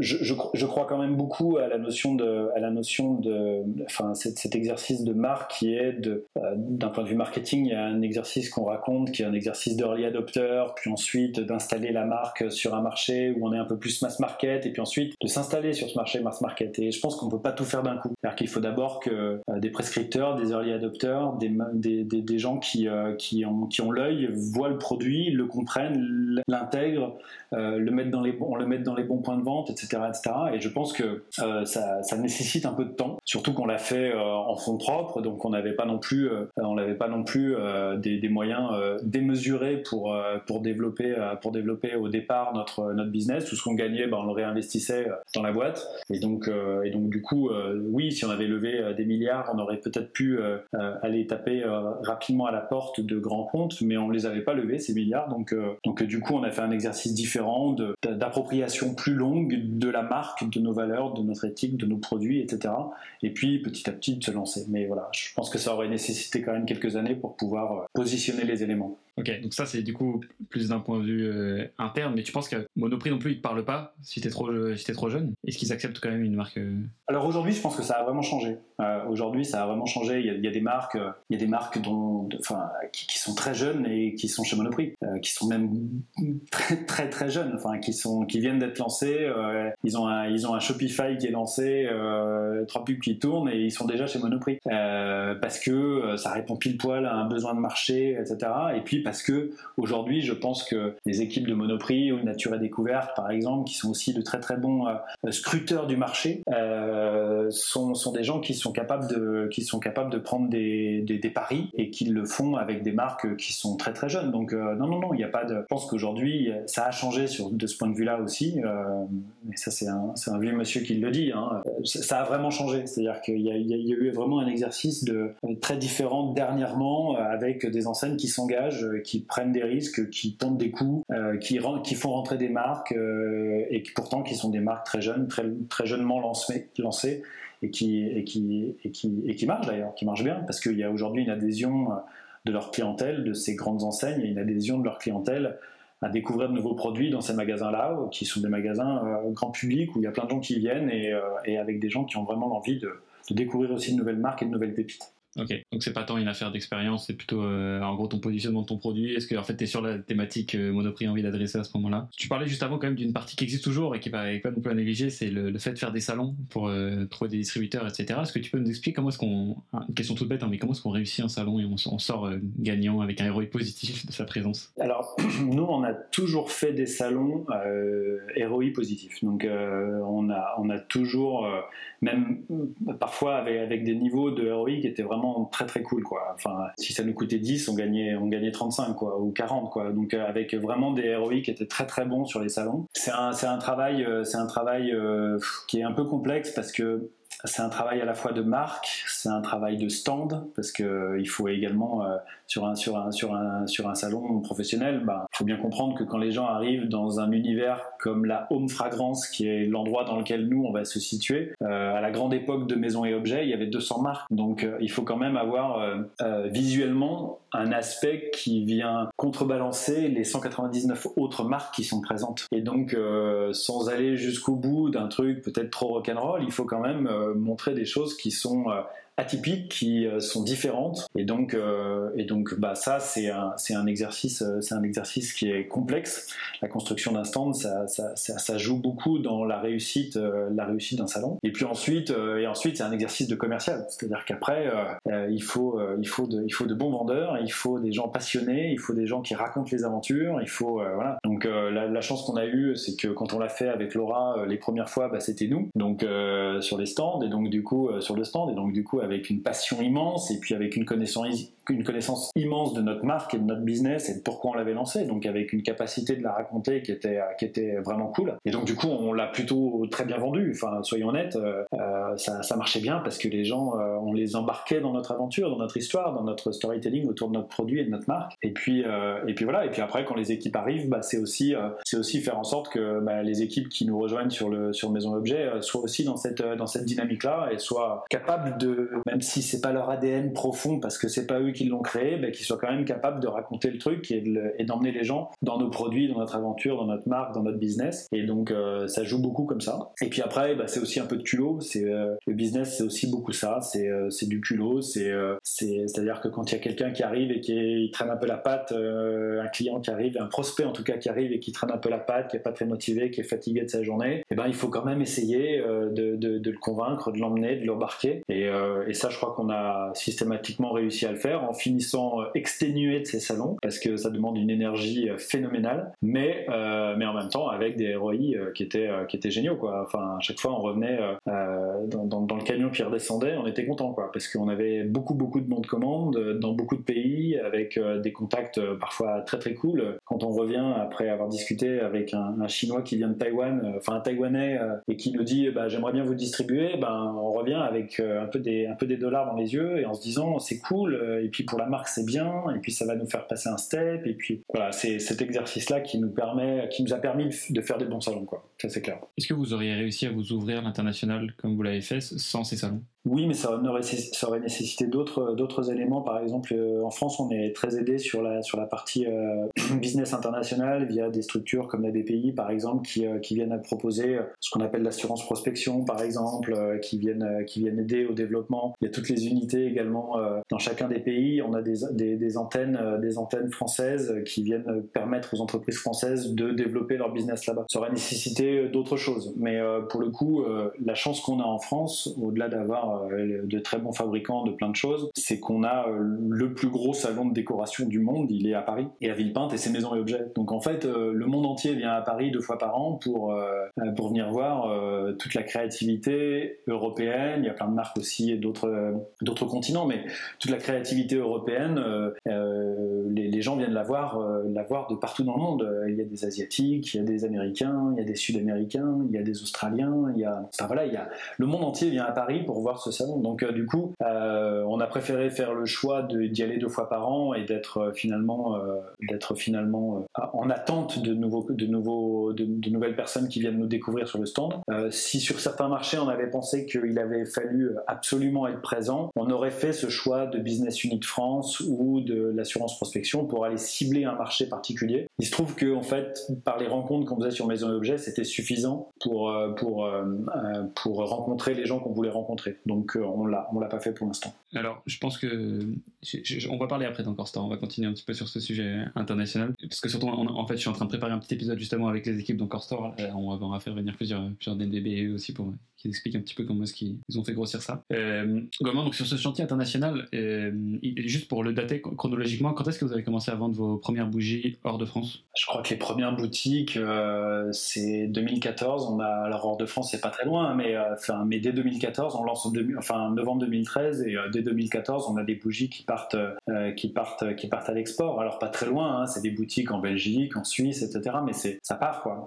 je, je, crois quand même beaucoup à la notion de, à la notion de, enfin cet, cet exercice de marque qui est de, euh, d'un point de vue marketing, il y a un exercice qu'on raconte qui est un exercice d'early adopter, puis ensuite d'installer la marque sur un marché où on est un peu plus mass market, et puis ensuite de s'installer sur ce marché mass market. Et je pense qu'on ne peut pas tout faire d'un coup. C'est-à-dire qu'il faut d'abord que euh, des prescripteurs, des early adopters, des, des, des, gens qui, euh, qui ont, qui ont l'œil, voient le produit, le comprennent, l'intègrent, euh, le mettent dans les, on le met dans les bons points de vente, etc. etc. Et je pense que ça, ça, nécessite un peu de temps, surtout qu'on l'a fait en fonds propres, donc on n'avait pas non plus, on n'avait pas non plus des, des, moyens démesurés pour, pour, développer, pour développer au départ notre, notre business. Tout ce qu'on gagnait, ben, on le réinvestissait dans la Et donc, euh, et donc du coup, euh, oui, si on avait levé des milliards, on aurait peut-être pu aller taper rapidement à la porte de grands comptes, mais on les avait pas levés ces milliards. Donc, donc du coup, on a fait un exercice différent d'appropriation plus longue de la marque, de nos valeurs, de notre éthique, de nos produits, etc. Et puis petit à petit de se lancer. Mais voilà, je pense que ça aurait nécessité quand même quelques années pour pouvoir positionner les éléments. Ok, donc ça c'est du coup plus d'un point de vue euh, interne, mais tu penses que Monoprix non plus il te parle pas si t'es trop, si es trop jeune? Est-ce qu'ils acceptent quand même une marque euh? Alors aujourd'hui je pense que ça a vraiment changé. Euh, aujourd'hui ça a vraiment changé. Il y a, des marques, il y a des marques dont, enfin, qui, qui, sont très jeunes et qui sont chez Monoprix, qui sont même très très très jeunes, enfin qui sont, qui viennent d'être lancés. ils ont un, ils ont un Shopify qui est lancé, trois pubs qui tournent et ils sont déjà chez Monoprix parce que ça répond pile poil à un besoin de marché, etc. Et puis parce que aujourd'hui, je pense que les équipes de Monoprix ou Nature et Découverte, par exemple, qui sont aussi de très très bons euh, scruteurs du marché, euh, sont, des gens qui sont capables de, qui sont capables de prendre des, paris et qui le font avec des marques qui sont très très jeunes. Donc euh, non, non, non, il n'y a pas de... Je pense qu'aujourd'hui, ça a changé de ce point de vue-là aussi. Ça, c'est un, un, vieux monsieur qui le dit. Hein. Ça a vraiment changé. C'est-à-dire qu'il y, y, a eu vraiment un exercice de, très différent dernièrement avec des enseignes qui s'engagent qui prennent des risques, qui tentent des coups, euh, qui, font rentrer des marques euh, et qui pourtant qui sont des marques très jeunes, très, très jeunement lancées, et qui, et et et d'ailleurs, qui marchent bien parce qu'il y a aujourd'hui une adhésion de leur clientèle, de ces grandes enseignes, a une adhésion de leur clientèle à découvrir de nouveaux produits dans ces magasins-là, qui sont des magasins grand public où il y a plein de gens qui viennent et, et avec des gens qui ont vraiment l'envie de, de découvrir aussi de nouvelles marques et de nouvelles pépites. Ok, donc c'est pas tant une affaire d'expérience, c'est plutôt euh, en gros ton positionnement de ton produit. Est-ce que en fait tu es sur la thématique euh, Monoprix envie d'adresser à ce moment-là? Tu parlais juste avant quand même d'une partie qui existe toujours et qui n'est pas non plus à négliger, c'est le, fait de faire des salons pour euh, trouver des distributeurs, etc. Est-ce que tu peux nous expliquer comment est-ce qu'on, une question toute bête, hein, mais comment est-ce qu'on réussit un salon et on, sort gagnant avec un héroïque positif de sa présence? Alors nous on a toujours fait des salons héroïques positifs, donc on a on a toujours même parfois avec, avec des niveaux de héroïque qui étaient vraiment très très cool quoi. Enfin, si ça nous coûtait 10, on gagnait on gagnait 35 quoi ou 40 quoi. Donc euh, avec vraiment des héroïques qui étaient très très bons sur les salons. C'est un un travail euh, c'est un travail euh, qui est un peu complexe parce que c'est un travail à la fois de marque, c'est un travail de stand parce que il faut également sur un un salon professionnel, bah, faut bien comprendre que quand les gens arrivent dans un univers comme la home fragrance, qui est l'endroit dans lequel nous on va se situer, euh, à la grande époque de maisons et objets, il y avait 200 marques, donc euh, il faut quand même avoir euh, visuellement un aspect qui vient contrebalancer les 199 autres marques qui sont présentes. Et donc, sans aller jusqu'au bout d'un truc peut-être trop rock'n'roll, il faut quand même montrer des choses qui sont atypiques qui euh, sont différentes. Et donc euh, et donc bah ça c'est un c'est un exercice euh, c'est un exercice qui est complexe. La construction d'un stand ça, ça, joue beaucoup dans la réussite la réussite d'un salon. Et puis ensuite et ensuite c'est un exercice de commercial. C'est-à-dire qu'après il faut il faut de il faut de bons vendeurs il faut des gens passionnés il faut des gens qui racontent les aventures il faut voilà. Donc la, la, chance qu'on a eue c'est que quand on l'a fait avec Laura les premières fois bah, c'était nous donc sur les stands et donc du coup sur le stand et donc du coup avec une passion immense et puis avec une connaissance une connaissance immense de notre marque et de notre business et de pourquoi on l'avait lancé, donc avec une capacité de la raconter qui était, qui était vraiment cool. Et donc du coup, on l'a plutôt très bien vendu. Enfin, soyons honnêtes, euh, euh, ça, ça, marchait bien parce que les gens, euh, on les embarquait dans notre aventure, dans notre histoire, dans notre storytelling autour de notre produit et de notre marque. Et puis, et puis voilà. Et puis après, quand les équipes arrivent, bah, c'est aussi, c'est aussi faire en sorte que bah, les équipes qui nous rejoignent sur le sur Maison Objet soient aussi dans cette dans cette dynamique-là et soient capables de, même si c'est pas leur ADN profond parce que c'est pas eux qui l'ont créé, ben, qu'ils soient quand même capables de raconter le truc et d'emmener les gens dans nos produits, dans notre aventure, dans notre marque, dans notre business. Et donc euh, ça joue beaucoup comme ça. Et puis après, ben, c'est aussi un peu de culot. C'est euh, le business, c'est aussi beaucoup ça. C'est euh, du culot. C'est c'est à dire que quand il y a quelqu'un qui arrive et qui traîne un peu la patte, un client qui arrive, un prospect en tout cas qui arrive et qui traîne un peu la patte, qui est pas très motivé, qui est fatigué de sa journée, et eh ben il faut quand même essayer de le convaincre, de l'emmener, de l'embarquer. Et, et ça, je crois qu'on a systématiquement réussi à le faire en finissant euh, exténué de ces salons parce que ça demande une énergie euh, phénoménale, mais euh, mais en même temps avec des ROI qui étaient qui étaient géniaux quoi. Enfin à chaque fois on revenait dans, le camion qui redescendait, on était content quoi parce qu'on avait beaucoup beaucoup de bons de commande dans beaucoup de pays avec des contacts parfois très très cool. Quand on revient après avoir discuté avec un, chinois qui vient de Taïwan, enfin un taïwanais et qui nous dit bah, j'aimerais bien vous distribuer, ben on revient avec un peu des un peu des dollars dans les yeux et en se disant c'est cool pour la marque c'est bien, et puis ça va nous faire passer un step, et puis voilà, c'est cet exercice-là qui nous permet, qui nous a permis de faire des bons salons, quoi. Ça c'est clair. Est-ce que vous auriez réussi à vous ouvrir l'international comme vous l'avez fait sans ces salons? Oui, mais ça aurait, nécessité d'autres éléments. Par exemple, euh, en France, on est très aidé sur la partie euh, business international via des structures comme la BPI, par exemple, qui, euh, viennent proposer ce qu'on appelle l'assurance prospection, par exemple, qui viennent qui viennent aider au développement. Il y a toutes les unités également dans chacun des pays. On a des antennes des antennes françaises qui viennent permettre aux entreprises françaises de développer leur business là-bas. Ça aurait nécessité d'autres choses, mais pour le coup, la chance qu'on a en France, au-delà d'avoir euh, de très bons fabricants de plein de choses, c'est qu'on a euh, le plus gros salon de décoration du monde, il est à Paris et à Villepinte et c'est Maisons et Objets. Donc en fait, euh, le monde entier vient à Paris deux fois par an pour pour venir voir toute la créativité européenne. Il y a plein de marques aussi et d'autres continents, mais toute la créativité européenne, les, gens viennent la voir la voir de partout dans le monde. Il y a des asiatiques, il y a des américains, il y a des sud-américains, il y a des australiens, enfin voilà, il y a le monde entier vient à Paris pour voir salon. Donc euh, du coup, euh, on a préféré faire le choix d'y aller deux fois par an et d'être euh, finalement, finalement en attente de de de, nouvelles personnes qui viennent nous découvrir sur le stand. si sur certains marchés on avait pensé qu'il avait fallu absolument être présent, on aurait fait ce choix de Business Unit France ou de l'assurance prospection pour aller cibler un marché particulier. Il se trouve que en fait, par les rencontres qu'on faisait sur Maison et Objets, c'était suffisant pour pour pour rencontrer les gens qu'on voulait rencontrer. Donc on l'a on l'a pas fait pour l'instant. Alors, je pense que on va parler après d'Encore Store. On va continuer un petit peu sur ce sujet international parce que surtout, en fait, je suis en train de préparer un petit épisode justement avec les équipes d'Encore Store. on va, faire venir plusieurs plusieurs DDB aussi pour explique un petit peu comment est-ce qu'ils ont fait grossir ça. Euh, donc sur ce chantier international, euh, juste pour le dater chronologiquement, quand est-ce que vous avez commencé à vendre vos premières bougies hors de France? Je crois que les premières boutiques, euh, c'est 2014. On a, alors hors de France, c'est pas très loin, mais, euh, enfin, mais dès 2014, on lance en enfin, novembre 2013, et dès 2014, on a des bougies qui partent, qui partent, qui partent à l'export. Alors pas très loin, hein, c'est des boutiques en Belgique, en Suisse, etc. Mais ça part quoi.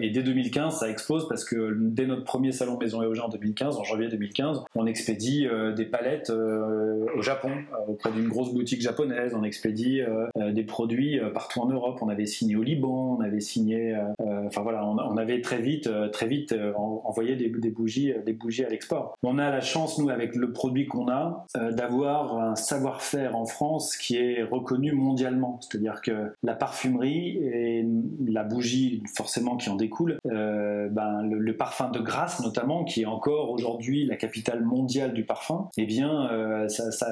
et dès 2015, ça explose parce que dès notre premier salon Maison et Objet en 2015, en janvier 2015, on expédie euh, des palettes euh, au Japon, euh, auprès d'une grosse boutique japonaise, on expédie des produits partout en Europe, on avait signé au Liban, on avait signé, enfin voilà, on, avait très vite, très vite envoyé des, bougies, des bougies à l'export. On a la chance, nous, avec le produit qu'on a, d'avoir un savoir-faire en France qui est reconnu mondialement. C'est-à-dire que la parfumerie et la bougie, forcément, qui en découle, ben, le, le parfum de grâce notamment, qui est encore aujourd'hui la capitale mondiale du parfum, eh bien, euh, ça,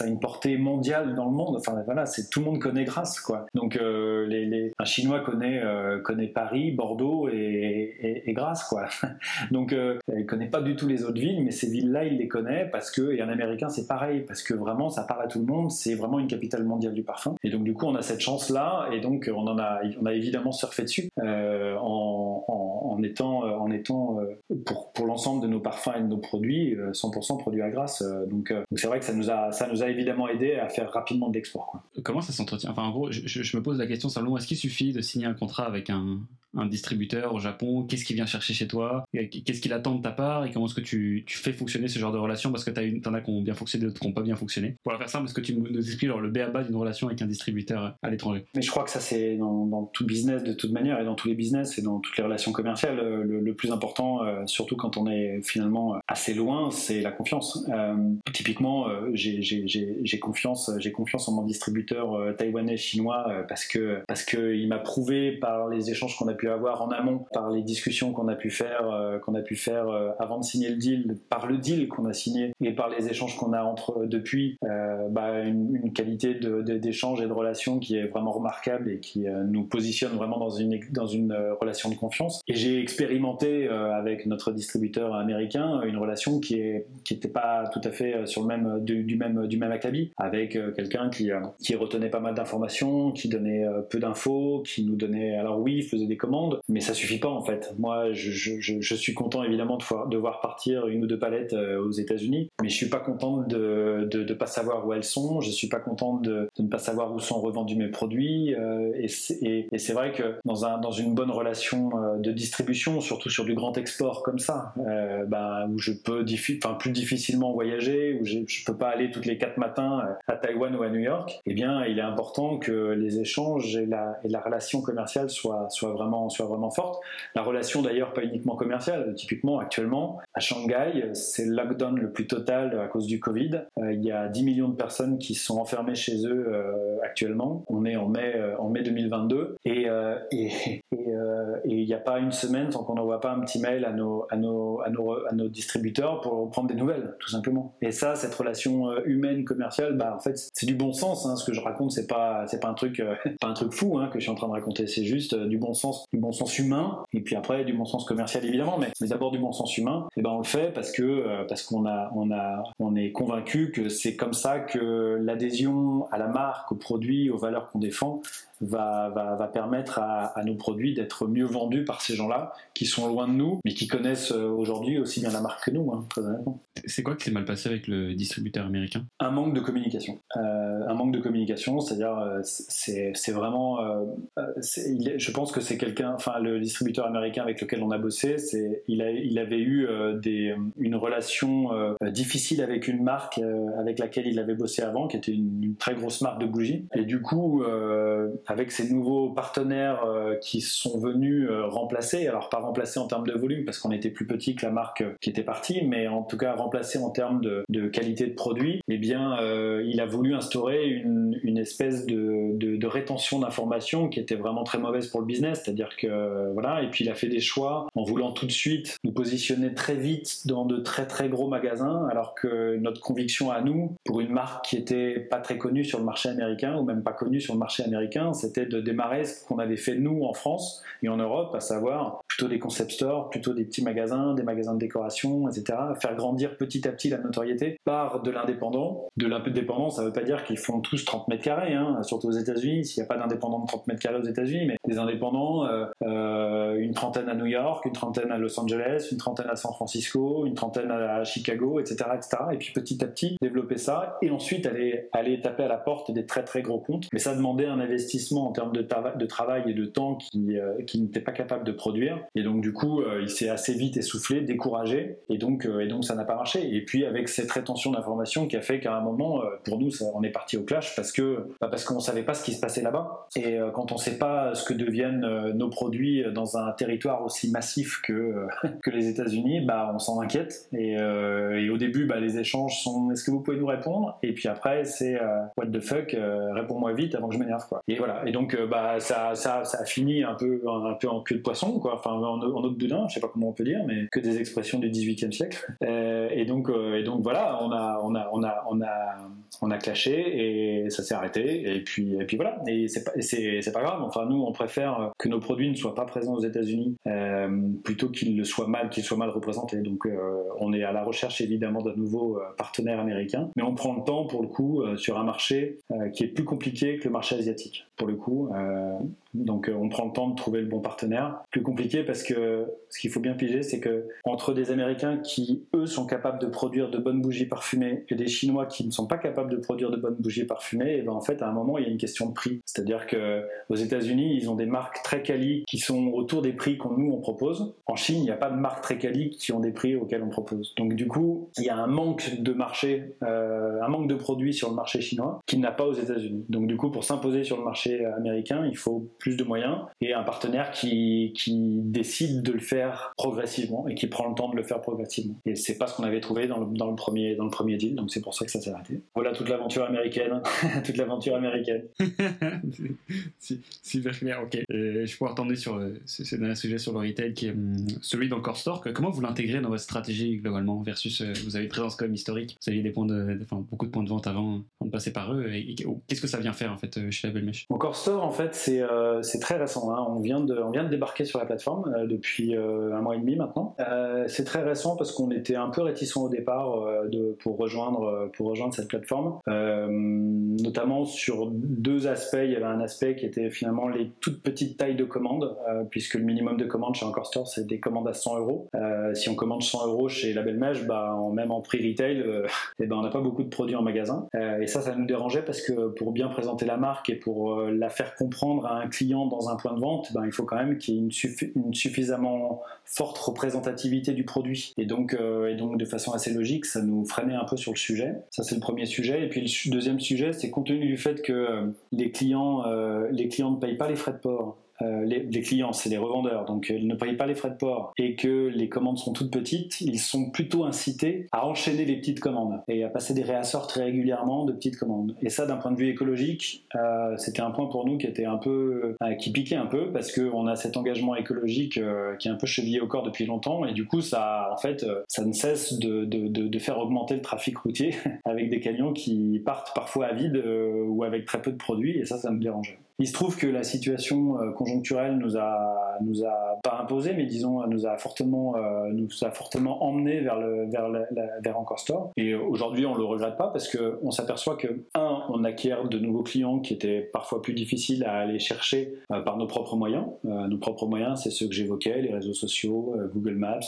a une portée mondiale dans le monde. Enfin, voilà, c'est tout le monde connaît Grasse, quoi. Donc, euh, un Chinois connaît, euh, connaît Paris, Bordeaux et, et, Grasse, quoi. Donc, il connaît pas du tout les autres villes, mais ces villes-là, il les connaît parce que, et un Américain, c'est pareil, parce que vraiment, ça parle à tout le monde. C'est vraiment une capitale mondiale du parfum. Et donc, du coup, on a cette chance-là, et donc, on en a, on a évidemment surfé dessus en, en, étant, en étant pour, pour l'ensemble de nos parfums et de nos produits, 100% euh, produits à. Euh, euh, donc c'est vrai que ça nous, a, ça nous a évidemment aidé à faire rapidement de l'export. Comment ça s'entretient? Enfin, en gros, je, me pose la question simplement est-ce qu'il suffit de signer un contrat avec un, un distributeur au Japon, qu'est-ce qu'il vient chercher chez toi, qu'est-ce qu'il attend de ta part et comment est-ce que tu, fais fonctionner ce genre de relation parce que tu en as qui ont bien fonctionné, d'autres qui n'ont pas bien fonctionné. Pour la faire simple, est-ce que tu nous expliques alors, le BABA d'une relation avec un distributeur à l'étranger Mais je crois que ça c'est dans, tout business de toute manière et dans tous les business et dans toutes les relations commerciales, le, plus important, euh, surtout quand on est finalement assez loin, c'est la confiance. Euh, typiquement, euh, j'ai confiance, confiance en mon distributeur taïwanais chinois parce que parce que il m'a prouvé par les échanges qu'on a avoir en amont, par les discussions qu'on a pu faire, euh, qu'on a pu faire euh, avant de signer le deal, par le deal qu'on a signé et par les échanges qu'on a entre depuis, euh, bah, une, qualité d'échange et de relation qui est vraiment remarquable et qui nous positionne vraiment dans une dans une relation de confiance. Et j'ai expérimenté avec notre distributeur américain une relation qui est qui n'était pas tout à fait sur le même du, même du même acabit, avec quelqu'un qui qui retenait pas mal d'informations, qui donnait peu d'infos, qui nous donnait alors oui, il faisait des commandes mais ça suffit pas en fait. Moi, je, suis content évidemment de voir, partir une ou deux palettes euh, aux États-Unis, mais je suis pas content de, ne pas savoir où elles sont. Je suis pas content de, ne pas savoir où sont revendus mes produits. Euh, et c'est vrai que dans, une bonne relation euh, de distribution, surtout sur du grand export comme ça, bah, où je peux plus difficilement voyager, où je, ne peux pas aller toutes les quatre matins à Taïwan ou à New York, eh bien, il est important que les échanges et la, relation commerciale soient, soient vraiment soit vraiment forte. La relation d'ailleurs pas uniquement commerciale, typiquement actuellement à Shanghai, c'est le lockdown le plus total à cause du Covid. Euh, il y a 10 millions de personnes qui sont enfermées chez eux euh, actuellement. On est en mai, euh, en mai 2022 et il n'y a pas une semaine sans qu'on n'envoie pas un petit mail à nos, distributeurs pour prendre des nouvelles, tout simplement. Et ça, cette relation humaine commerciale, bah en fait c'est du bon sens. Hein. Ce que je raconte, c'est pas pas un truc fou hein, que je suis en train de raconter. C'est juste du bon sens, du bon sens humain, et puis après du bon sens commercial évidemment, mais, d'abord du bon sens humain. Et ben on le fait parce que euh, parce qu'on a on a on est convaincu que c'est comme ça que l'adhésion à la marque, au produit, aux valeurs qu'on défend va, va, va permettre à, à, nos produits d'être mieux vendus par ces gens-là qui sont loin de nous, mais qui connaissent euh, aujourd'hui aussi bien la marque que nous, hein. C'est quoi qui s'est mal passé avec le distributeur américain? Un manque de communication. Euh, un manque de communication, c'est-à-dire euh, c'est vraiment, euh, je pense que c'est quelqu'un, enfin le distributeur américain avec lequel on a bossé, c'est il, a, il avait eu des, une relation difficile avec une marque avec laquelle il avait bossé avant, qui était une, une, très grosse marque de bougies, et du coup avec ces nouveaux partenaires qui sont venus remplacer, alors pas remplacer en termes de volume parce qu'on était plus petit que la marque qui était partie, mais en tout cas remplacer en termes de, qualité de produit, eh bien, il a voulu instaurer une, espèce de rétention d'informations qui était vraiment très mauvaise pour le business, c'est-à-dire que voilà, et puis il a fait des choix en voulant tout de suite nous positionner très vite dans de très très gros magasins, alors que notre conviction à nous, pour une marque qui était pas très connue sur le marché américain ou même pas connue sur le marché américain, c'était de démarrer ce qu'on avait fait nous en France et en Europe, à savoir plutôt des concept stores, plutôt des petits magasins, des magasins de décoration, etc. Faire grandir petit à petit la notoriété par de l'indépendant. De l'indépendant, ça veut pas dire qu'ils font tous 30 mètres carrés, hein, surtout aux États-Unis, s'il n'y a pas d'indépendants de 30 mètres carrés aux États-Unis, mais des indépendants, euh, euh, une trentaine à New York, une trentaine à Los Angeles, une trentaine à San Francisco, une trentaine à Chicago, etc., etc. Et puis petit à petit développer ça et ensuite aller, aller taper à la porte des très très gros comptes. Mais ça demandait un investissement en termes de, travail et de temps qui, euh, qui n'était pas capable de produire. Et donc du coup, il s'est assez vite essoufflé, découragé, et donc, et donc ça n'a pas marché. Et puis avec cette rétention d'informations qui a fait qu'à un moment, pour nous, on est parti au clash parce que bah, parce qu'on savait pas ce qui se passait là-bas. Et quand on sait pas ce que deviennent nos produits dans un territoire aussi massif que, euh, que les États-Unis, bah, on s'en inquiète. Et, euh, au début, bah, les échanges sont est-ce que vous pouvez nous répondre? Et puis après, c'est euh, what the fuck, réponds-moi vite avant que je m'énerve. Et voilà. Et donc, bah, ça, ça, ça a fini un peu, un peu en queue de poisson, quoi. en, en boudin, je sais pas comment on peut dire, mais que des expressions du 18e siècle. Et, donc, et donc voilà, on a, on a, on a, on a, on a clashé et ça s'est arrêté. Et puis, et puis voilà. Et c'est pas, c'est pas grave. Enfin, nous, on préfère que nos produits ne soient pas présents aux États-Unis euh, plutôt qu'ils le soient mal, qu'ils soient mal représentés. Donc, euh, on est à la recherche évidemment d'un nouveau euh, partenaire américain, mais on prend le temps pour le coup sur un marché qui est plus compliqué que le marché asiatique. Pour le coup, donc on prend le temps de trouver le bon partenaire. Plus compliqué parce que ce qu'il faut bien piger, c'est que entre des Américains qui eux sont capables de produire de bonnes bougies parfumées et des Chinois qui ne sont pas capables de produire de bonnes bougies parfumées, et ben en fait à un moment il y a une question de prix. C'est-à-dire que aux États-Unis ils ont des marques très quali qui sont autour des prix qu'on nous on propose. En Chine, il n'y a pas de marques très quali qui ont des prix auxquels on propose. Donc du coup, il y a un manque de marché, euh, un manque de produits sur le marché chinois qu'il n'a pas aux États-Unis. Donc du coup, pour s'imposer sur le marché américain, il faut plus de moyens et un partenaire qui, qui décide de le faire progressivement et qui prend le temps de le faire progressivement. Et c'est pas ce qu'on avait trouvé dans le, dans le premier dans le premier deal, donc c'est pour ça que ça s'est arrêté. Voilà toute l'aventure américaine, toute l'aventure américaine. Super clair, ok. je pourrais retomber sur euh, ce dernier sujet sur le retail qui est hum, celui d'Encore Store. Comment vous l'intégrez dans votre stratégie globalement versus euh, vous avez une présence quand même historique, vous aviez des points de, beaucoup de points de vente avant, passer par eux. Et, qu'est-ce que ça vient faire en fait euh, chez la Belle Mèche Encore Store en fait c'est euh, très récent. Hein. On vient de on vient de débarquer sur la plateforme depuis un mois et demi maintenant. c'est très récent parce qu'on était un peu réticent au départ de, pour rejoindre pour rejoindre cette plateforme, notamment sur deux aspects. Il y avait un aspect qui était finalement les toutes petites tailles de commandes puisque le minimum de commandes chez Encore Store, c'est des commandes à 100 euros. Euh, si on commande 100 euros chez La Belle Mèche, bah, même en prix retail, et euh, eh ben, on n'a pas beaucoup de produits en magasin. Euh, et ça, ça nous dérangeait parce que pour bien présenter la marque et pour la faire comprendre à un client dans un point de vente, ben, il faut quand même qu'il y ait une, suffisamment forte représentativité du produit. Et donc, et donc, de façon assez logique, ça nous freinait un peu sur le sujet. Ça, c'est le premier sujet. Et puis, le deuxième sujet, c'est compte tenu du fait que les clients, les clients ne payent pas les frais de port euh, les, clients, c'est les revendeurs, donc euh, ils ne payent pas les frais de port et que les commandes sont toutes petites, ils sont plutôt incités à enchaîner les petites commandes et à passer des réassorts très régulièrement de petites commandes. Et ça, d'un point de vue écologique, euh, c'était un point pour nous qui était un peu, qui piquait un peu parce qu'on a cet engagement écologique qui est un peu chevillé au corps depuis longtemps et du coup, ça, en fait, ça ne cesse de, faire augmenter le trafic routier avec des camions qui partent parfois à vide ou avec très peu de produits et ça, ça me dérangeait. Il se trouve que la situation euh, conjoncturelle nous a, nous a pas imposé, mais disons nous a fortement, euh, nous a fortement emmené vers le, vers, vers Encore Store. Et aujourd'hui, on le regrette pas parce que on s'aperçoit que un, on acquiert de nouveaux clients qui étaient parfois plus difficiles à aller chercher euh, par nos propres moyens. nos propres moyens, c'est ceux que j'évoquais, les réseaux sociaux, Google Maps,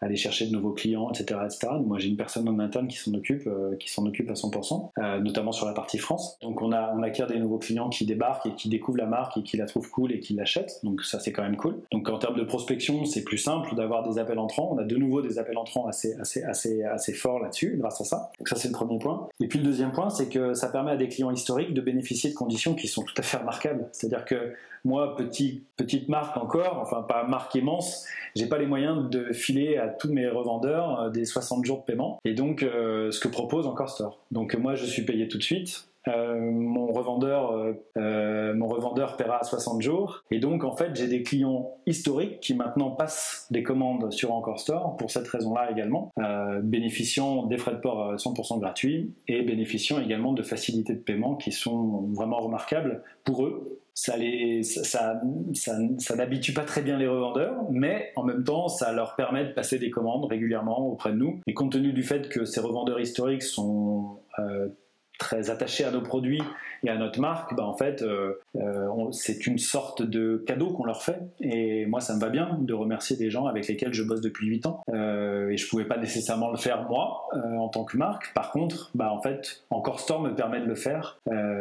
aller chercher de nouveaux clients, etc., etc. Moi, j'ai une personne en interne qui s'en occupe, qui s'en occupe à 100%, notamment sur la partie France. Donc, on acquiert des nouveaux clients qui débarquent et qui découvre la marque et qui la trouve cool et qui l'achète. Donc ça c'est quand même cool. Donc en termes de prospection, c'est plus simple d'avoir des appels entrants. On a de nouveau des appels entrants assez assez assez assez forts là-dessus grâce à ça. Donc ça c'est le premier point. Et puis le deuxième point, c'est que ça permet à des clients historiques de bénéficier de conditions qui sont tout à fait remarquables. C'est-à-dire que moi, petit, petite marque encore, enfin pas marque immense, j'ai pas les moyens de filer à tous mes revendeurs des 60 jours de paiement. Et donc, ce que propose encore Store. Donc moi, je suis payé tout de suite. Euh, mon revendeur euh, euh, mon revendeur paiera à 60 jours et donc en fait j'ai des clients historiques qui maintenant passent des commandes sur Encore Store pour cette raison-là également bénéficiant des frais de port 100% gratuits et bénéficiant également de facilités de paiement qui sont vraiment remarquables pour eux ça, n'habitue pas très bien les revendeurs, mais en même temps, ça leur permet de passer des commandes régulièrement auprès de nous. Et compte tenu du fait que ces revendeurs historiques sont très attachés à nos produits et à notre marque, bah en fait, euh, euh, c'est une sorte de cadeau qu'on leur fait. Et moi, ça me va bien de remercier des gens avec lesquels je bosse depuis 8 ans. Euh, et je pouvais pas nécessairement le faire moi en tant que marque. Par contre, bah en fait, Encore Store me permet de le faire.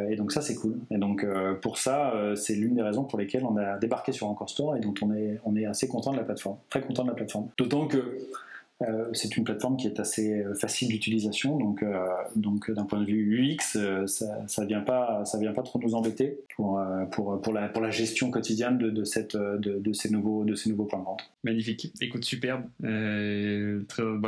et donc ça, c'est cool. Et donc pour ça, c'est l'une des raisons pour lesquelles on a débarqué sur Encore Store et dont on est assez content de la plateforme. Très content de la plateforme. D'autant que euh, c'est une plateforme qui est assez euh, facile d'utilisation, donc, euh, donc d'un point de vue UX, ça, ça vient pas, ça vient pas trop nous embêter pour, pour, pour, la, pour la gestion quotidienne de, de cette, de, de, ces nouveaux, de ces nouveaux points de vente. Magnifique, écoute, superbe. Bah,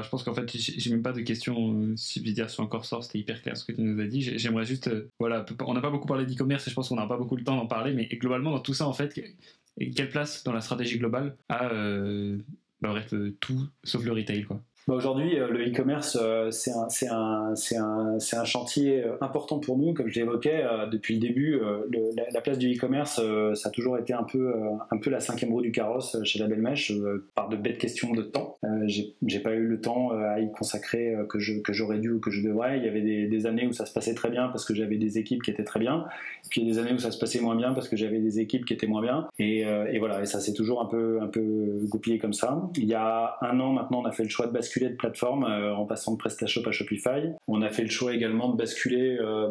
je pense qu'en fait, j'ai même pas de questions dire sur encore sort, c'était hyper clair ce que tu nous as dit. J'aimerais juste, voilà, on n'a pas beaucoup parlé d'e-commerce et je pense qu'on n'a pas beaucoup le temps d'en parler, mais globalement, dans tout ça, en fait, quelle place dans la stratégie globale a bah, bref, euh, tout sauf le retail. Quoi. Bah, aujourd'hui, euh, le e-commerce, euh, c'est un, chantier euh, important pour nous. Comme je l'évoquais depuis le début, la, place du e-commerce, ça a toujours été un peu, la cinquième roue du carrosse chez la Belle Mèche, par de bêtes questions de temps. J'ai pas eu le temps à y consacrer que j'aurais dû ou que je devrais. Il y avait des, années où ça se passait très bien parce que j'avais des équipes qui étaient très bien, puis des années où ça se passait moins bien parce que j'avais des équipes qui étaient moins bien. Et, et voilà, et ça s'est toujours un peu, un peu goupillé comme ça. Il y a un an maintenant, on a fait le choix de basculer de plateforme euh, en passant de PrestaShop à Shopify. On a fait le choix également de basculer euh,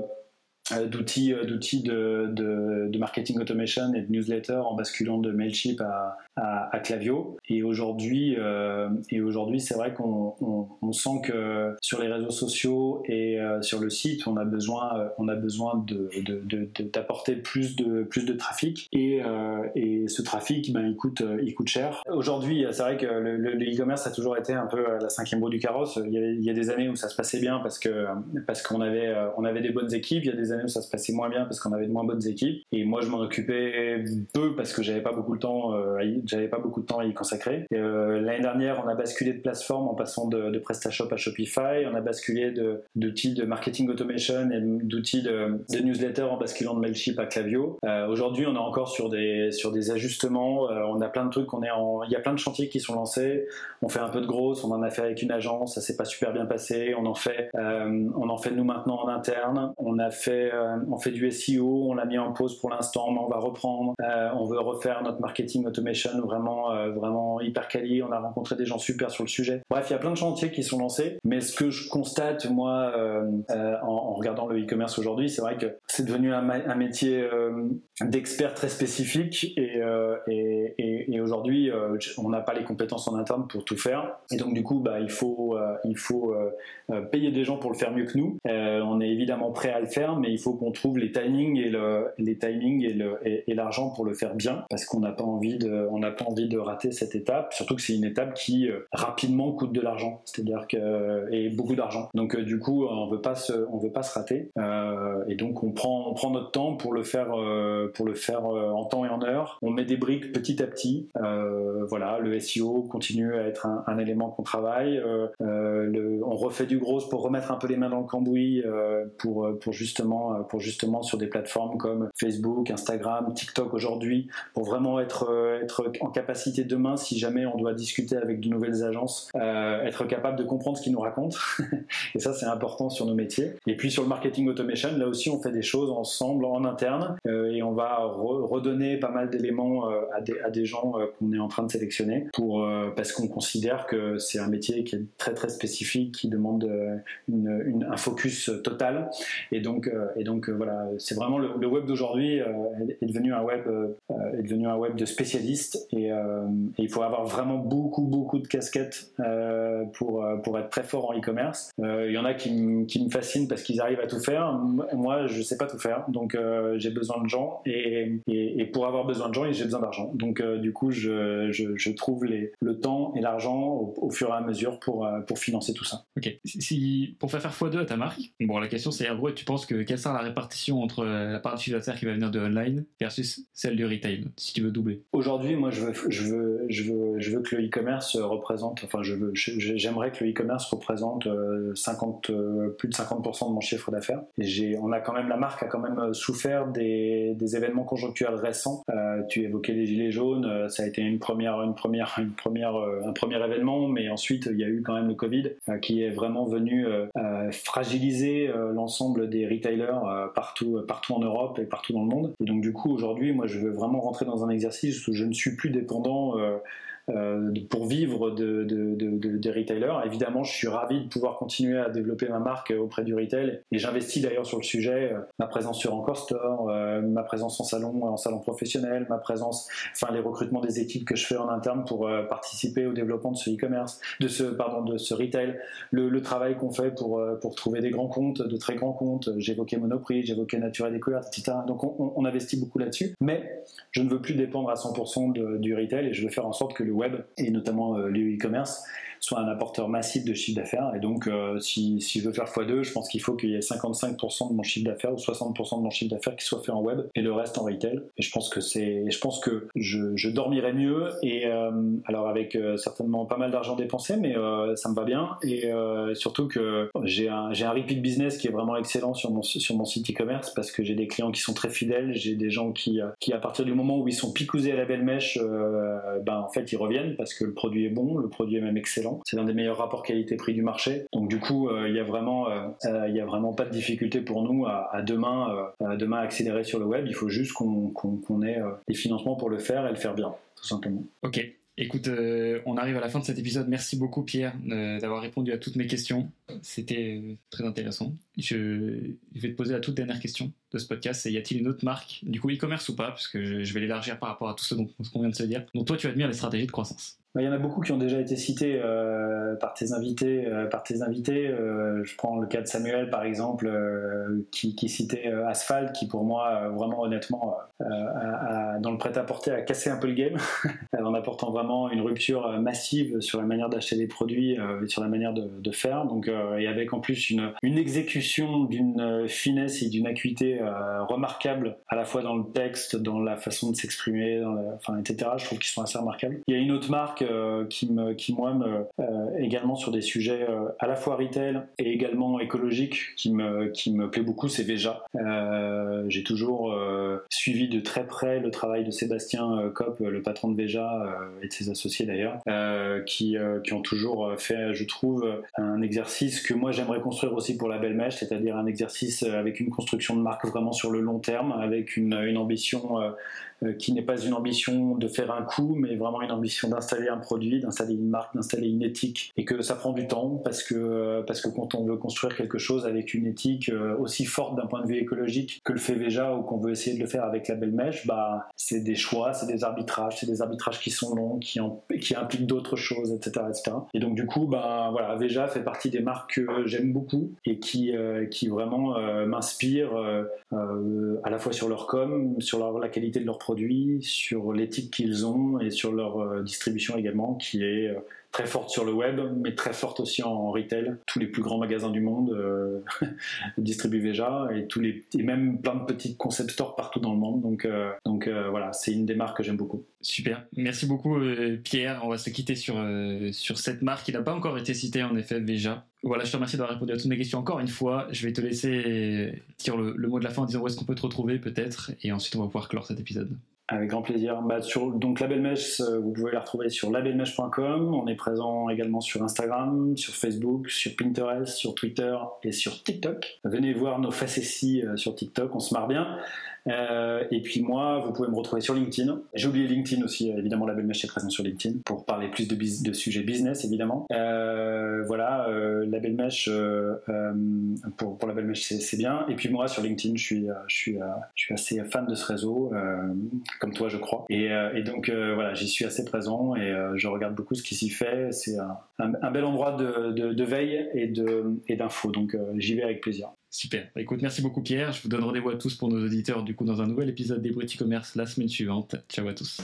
d'outils d'outils de, de, marketing automation et de newsletter en basculant de Mailchimp à, à, Clavio. Et aujourd'hui, euh, et aujourd'hui, c'est vrai qu'on on, sent que sur les réseaux sociaux et euh, sur le site, on a besoin, euh, on a besoin d'apporter plus de plus de trafic. Et, et ce trafic, ben, il coûte, il coûte cher. Aujourd'hui, c'est vrai que le, e-commerce a toujours été un peu la cinquième roue du carrosse. Il y, a, des années où ça se passait bien parce que parce qu'on avait on avait des bonnes équipes. Années ça se passait moins bien parce qu'on avait de moins bonnes équipes. Et moi, je m'en occupais peu parce que j'avais pas beaucoup de temps y j'avais pas beaucoup de temps à y consacrer. Euh, l'année dernière, on a basculé de plateforme en passant de, PrestaShop à Shopify. On a basculé d'outils de, marketing automation et d'outils de, newsletter en basculant de Mailchimp à Clavio. Euh, aujourd'hui, on est encore sur des, sur des ajustements. Euh, on a plein de trucs. On est en, il y a plein de chantiers qui sont lancés. On fait un peu de grosse. On en a fait avec une agence. Ça s'est pas super bien passé. On en fait, on en fait nous maintenant en interne. On a fait, on fait du SEO. On l'a mis en pause pour l'instant, mais on va reprendre. on veut refaire notre marketing automation vraiment, euh, vraiment hyper quali. On a rencontré des gens super sur le sujet. Bref, il y a plein de chantiers qui sont lancés. Mais ce que je constate, moi, euh, euh, en, regardant le e-commerce aujourd'hui, c'est vrai que c'est devenu un, métier d'expert très spécifique. Et, aujourd'hui, on n'a pas les compétences en interne pour tout faire. Et donc, du coup, bah, il faut, il faut payer des gens pour le faire mieux que nous. on est évidemment prêt à le faire, mais il faut qu'on trouve les timings et le, les timings et l'argent pour le faire bien, parce qu'on n'a pas envie de, on n'a pas envie de rater cette étape, surtout que c'est une étape qui euh, rapidement coûte de l'argent, c'est-à-dire que euh, et beaucoup d'argent. Donc euh, du coup, on veut pas se, on veut pas se rater, et donc on prend, on prend notre temps pour le faire, pour le faire en temps et en heure. On met des briques petit à petit. voilà, le SEO continue à être un, élément qu'on travaille. Le, on refait du gros pour remettre un peu les mains dans le cambouis pour, pour justement, pour justement sur des plateformes comme Facebook, Instagram, TikTok aujourd'hui, pour vraiment être, être en capacité demain, si jamais on doit discuter avec de nouvelles agences, euh, être capable de comprendre ce qu'ils nous racontent. et ça, c'est important sur nos métiers. Et puis sur le marketing automation, là aussi, on fait des choses ensemble en interne euh, et on va redonner pas mal d'éléments à des, à, des, gens qu'on est en train de sélectionner pour, parce qu'on considère que c'est un métier qui est très très spécifique, qui demande une, un focus total. Et donc, et donc voilà, c'est vraiment le, web d'aujourd'hui est devenu un web est devenu un web de spécialistes et, il faut avoir vraiment beaucoup beaucoup de casquettes pour pour être très fort en e-commerce. Il y en a qui, qui me fascinent parce qu'ils arrivent à tout faire. Moi, je sais pas tout faire, donc euh, j'ai besoin de gens et, et, pour avoir besoin de gens, j'ai besoin d'argent. Donc euh, du coup, je, je, trouve le temps et l'argent au, fur et à mesure pour, euh, pour financer tout ça. Ok. Si, pour faire faire x2 à ta marque, bon, la question c'est gros, tu penses que sera la répartition entre la part d'affaires qui va venir de online versus celle du retail, si tu veux doubler Aujourd'hui, moi, je veux, que le e-commerce représente, enfin, je veux, j'aimerais que le e-commerce représente 50, plus de 50% de mon chiffre d'affaires. On a quand même la marque a quand même euh, souffert des, événements conjoncturels récents. Euh, tu évoquais les gilets jaunes, euh, ça a été une première, une première, une première, un premier événement, mais ensuite il y a eu quand même le Covid qui est vraiment venu fragiliser l'ensemble des retailers partout, partout en Europe et partout dans le monde. Et donc du coup aujourd'hui, moi je veux vraiment rentrer dans un exercice où je ne suis plus dépendant euh, pour vivre de, des retailers. Évidemment, je suis ravi de pouvoir continuer à développer ma marque auprès du retail et j'investis d'ailleurs sur le sujet, euh, ma présence sur Encore Store, euh, ma présence en salon, en salon professionnel, ma présence, enfin les recrutements des équipes que je fais en interne pour participer au développement de ce e-commerce, de ce pardon, de ce retail, le, travail qu'on fait pour pour trouver des grands comptes, de très grands comptes. J'évoquais Monoprix, j'évoquais Nature et Découverte, etc. Donc on, investit beaucoup là-dessus, mais je ne veux plus dépendre à 100% du retail et je veux faire en sorte que le et notamment euh, le e-commerce soit un apporteur massif de chiffre d'affaires. Et donc, euh, si, si, je veux faire x2, je pense qu'il faut qu'il y ait 55% de mon chiffre d'affaires ou 60% de mon chiffre d'affaires qui soit fait en web et le reste en retail. Et je pense que c'est, je pense que je, je dormirai mieux. Et euh, alors avec euh, certainement pas mal d'argent dépensé, mais ça me va bien. Et surtout que j'ai un, j'ai un repeat business qui est vraiment excellent sur mon, sur mon site e-commerce parce que j'ai des clients qui sont très fidèles. J'ai des gens qui, qui à partir du moment où ils sont picousés à la belle mèche, ben en fait ils reviennent parce que le produit est bon, le produit est même excellent. C'est l'un des meilleurs rapports qualité-prix du marché. Donc du coup, euh, il y a vraiment, euh, euh, a vraiment pas de difficulté pour nous à, demain, demain accélérer sur le web. Il faut juste qu'on ait les financements pour le faire et le faire bien, tout simplement. Ok. Écoute, on arrive à la fin de cet épisode. Merci beaucoup Pierre d'avoir répondu à toutes mes questions. C'était très intéressant. Je, vais te poser la toute dernière question de ce podcast. Y a-t-il une autre marque, du coup e-commerce ou pas, parce que je, vais l'élargir par rapport à tout ce qu'on vient de se dire. Donc toi, tu admires les stratégies de croissance. Bah, il y en a beaucoup qui ont déjà été cités euh, par tes invités. Euh, par tes invités, euh, je prends le cas de Samuel par exemple, qui, citait Asphalt, qui pour moi vraiment honnêtement, dans le prêt-à-porter, a cassé un peu le game en apportant vraiment une rupture massive sur la manière d'acheter des produits et sur la manière de, faire. Donc et avec en plus une exécution d'une finesse et d'une acuité remarquable à la fois dans le texte, dans la façon de s'exprimer, etc. Je trouve qu'ils sont assez remarquables. Il y a une autre marque euh, qui, me, qui, moi, me, euh, également sur des sujets euh, à la fois retail et également écologiques, qui me, qui me plaît beaucoup, c'est Veja. J'ai toujours suivi de très près le travail de Sébastien Kopp, le patron de Veja, et de ses associés d'ailleurs, qui, qui ont toujours fait, je trouve, un exercice que moi j'aimerais construire aussi pour la Belle Mèche, c'est-à-dire un exercice avec une construction de marque vraiment sur le long terme, avec une, une ambition euh, qui n'est pas une ambition de faire un coup, mais vraiment une ambition d'installer un produit, d'installer une marque, d'installer une éthique, et que ça prend du temps parce que euh, parce que quand on veut construire quelque chose avec une éthique euh, aussi forte d'un point de vue écologique que le fait Veja ou qu'on veut essayer de le faire avec la Belle Mèche, bah c'est des choix, c'est des arbitrages, c'est des arbitrages qui sont longs, qui, impliquent d'autres choses, etc., etc. Et donc du coup, bah voilà, Veja fait partie des marques que j'aime beaucoup et qui qui vraiment m'inspirent à la fois sur leur com, sur la qualité de leurs sur l'éthique qu'ils ont et sur leur euh, distribution également, qui est euh, très forte sur le web, mais très forte aussi en retail. Tous les plus grands magasins du monde euh, distribuent Veja et tous les et même plein de petits concept stores partout dans le monde. Donc donc voilà, c'est une des marques que j'aime beaucoup. Super, merci beaucoup Pierre. On va se quitter sur sur cette marque qui n'a pas encore été citée en effet Veja. Voilà, je te remercie d'avoir répondu à toutes mes questions encore une fois. Je vais te laisser dire le, mot de la fin en disant où est-ce qu'on peut te retrouver peut-être, et ensuite on va pouvoir clore cet épisode. Avec grand plaisir. Bah, donc la belle mèche, euh, vous pouvez la retrouver sur labelmèche.com. On est présent également sur Instagram, sur Facebook, sur Pinterest, sur Twitter et sur TikTok. Venez voir nos facéties euh, sur TikTok, on se marre bien. Et puis moi, vous pouvez me retrouver sur LinkedIn. J'ai oublié LinkedIn aussi, évidemment, la belle mèche est présente sur LinkedIn pour parler plus de, sujets business, évidemment. voilà, la belle mèche, pour, la belle mèche, c'est bien. Et puis moi, sur LinkedIn, je suis, je suis, je suis assez fan de ce réseau, comme toi, je crois. Et, donc, voilà, j'y suis assez présent et je regarde beaucoup ce qui s'y fait. C'est un, bel endroit de, veille et d'infos. Donc euh, j'y vais avec plaisir. Super. Bah, écoute, merci beaucoup Pierre. Je vous donne rendez-vous à tous pour nos auditeurs du coup dans un nouvel épisode des Brut e-commerce la semaine suivante. Ciao à tous.